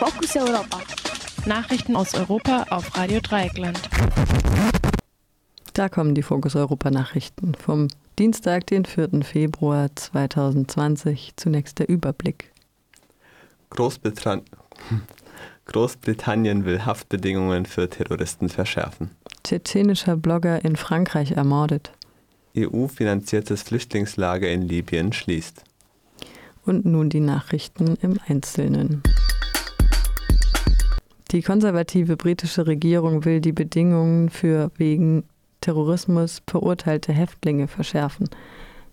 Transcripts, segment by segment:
Fokus Europa. Nachrichten aus Europa auf Radio Dreieckland. Da kommen die Fokus Europa Nachrichten vom Dienstag, den 4. Februar 2020. Zunächst der Überblick. Großbritannien, Großbritannien will Haftbedingungen für Terroristen verschärfen. Tschetschenischer Blogger in Frankreich ermordet. EU-finanziertes Flüchtlingslager in Libyen schließt. Und nun die Nachrichten im Einzelnen. Die konservative britische Regierung will die Bedingungen für wegen Terrorismus verurteilte Häftlinge verschärfen.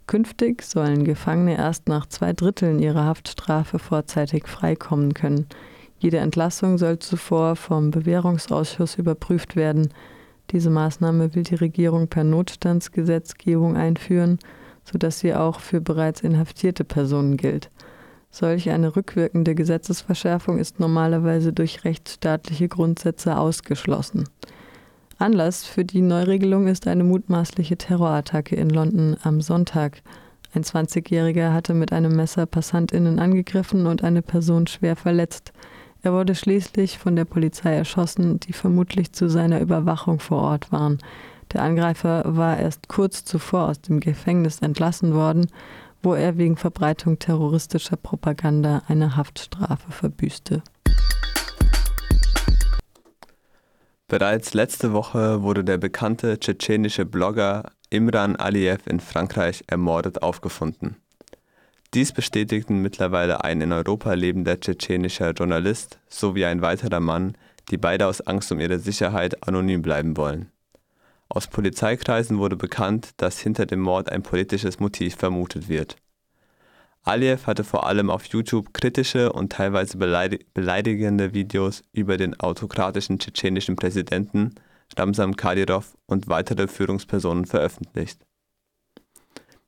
Künftig sollen Gefangene erst nach zwei Dritteln ihrer Haftstrafe vorzeitig freikommen können. Jede Entlassung soll zuvor vom Bewährungsausschuss überprüft werden. Diese Maßnahme will die Regierung per Notstandsgesetzgebung einführen, sodass sie auch für bereits inhaftierte Personen gilt. Solch eine rückwirkende Gesetzesverschärfung ist normalerweise durch rechtsstaatliche Grundsätze ausgeschlossen. Anlass für die Neuregelung ist eine mutmaßliche Terrorattacke in London am Sonntag. Ein 20-Jähriger hatte mit einem Messer Passantinnen angegriffen und eine Person schwer verletzt. Er wurde schließlich von der Polizei erschossen, die vermutlich zu seiner Überwachung vor Ort waren. Der Angreifer war erst kurz zuvor aus dem Gefängnis entlassen worden, wo er wegen Verbreitung terroristischer Propaganda eine Haftstrafe verbüßte. Bereits letzte Woche wurde der bekannte tschetschenische Blogger Imran Aliyev in Frankreich ermordet aufgefunden. Dies bestätigten mittlerweile ein in Europa lebender tschetschenischer Journalist sowie ein weiterer Mann, die beide aus Angst um ihre Sicherheit anonym bleiben wollen. Aus Polizeikreisen wurde bekannt, dass hinter dem Mord ein politisches Motiv vermutet wird. Aliyev hatte vor allem auf YouTube kritische und teilweise beleidigende Videos über den autokratischen tschetschenischen Präsidenten Ramzan Kadyrov und weitere Führungspersonen veröffentlicht.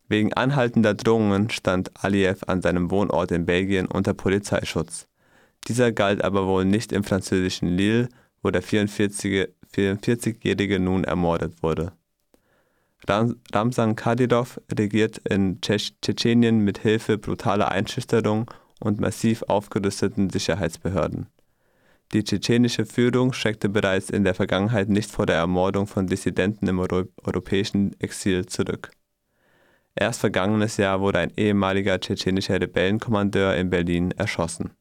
Wegen anhaltender Drohungen stand Aliyev an seinem Wohnort in Belgien unter Polizeischutz. Dieser galt aber wohl nicht im französischen Lille, wo der 44-Jährige nun ermordet wurde. Ramsan Kadyrov regiert in Tschetschenien mit Hilfe brutaler Einschüchterung und massiv aufgerüsteten Sicherheitsbehörden. Die tschetschenische Führung schreckte bereits in der Vergangenheit nicht vor der Ermordung von Dissidenten im Euro europäischen Exil zurück. Erst vergangenes Jahr wurde ein ehemaliger tschetschenischer Rebellenkommandeur in Berlin erschossen.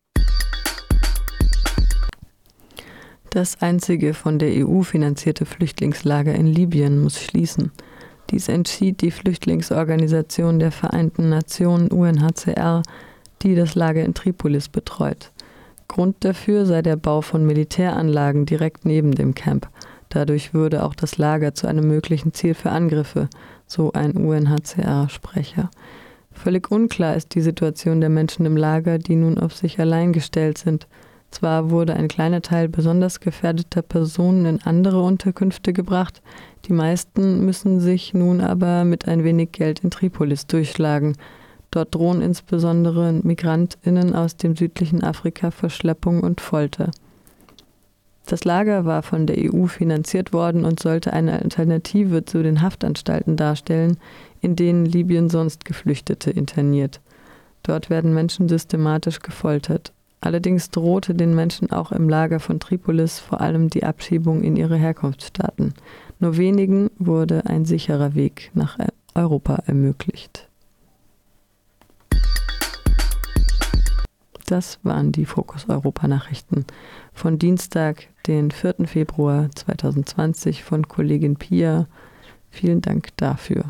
Das einzige von der EU finanzierte Flüchtlingslager in Libyen muss schließen. Dies entschied die Flüchtlingsorganisation der Vereinten Nationen UNHCR, die das Lager in Tripolis betreut. Grund dafür sei der Bau von Militäranlagen direkt neben dem Camp. Dadurch würde auch das Lager zu einem möglichen Ziel für Angriffe, so ein UNHCR-Sprecher. Völlig unklar ist die Situation der Menschen im Lager, die nun auf sich allein gestellt sind. Zwar wurde ein kleiner Teil besonders gefährdeter Personen in andere Unterkünfte gebracht, die meisten müssen sich nun aber mit ein wenig Geld in Tripolis durchschlagen. Dort drohen insbesondere Migrantinnen aus dem südlichen Afrika Verschleppung und Folter. Das Lager war von der EU finanziert worden und sollte eine Alternative zu den Haftanstalten darstellen, in denen Libyen sonst Geflüchtete interniert. Dort werden Menschen systematisch gefoltert. Allerdings drohte den Menschen auch im Lager von Tripolis vor allem die Abschiebung in ihre Herkunftsstaaten. Nur wenigen wurde ein sicherer Weg nach Europa ermöglicht. Das waren die Fokus Europa Nachrichten von Dienstag, den 4. Februar 2020 von Kollegin Pia. Vielen Dank dafür.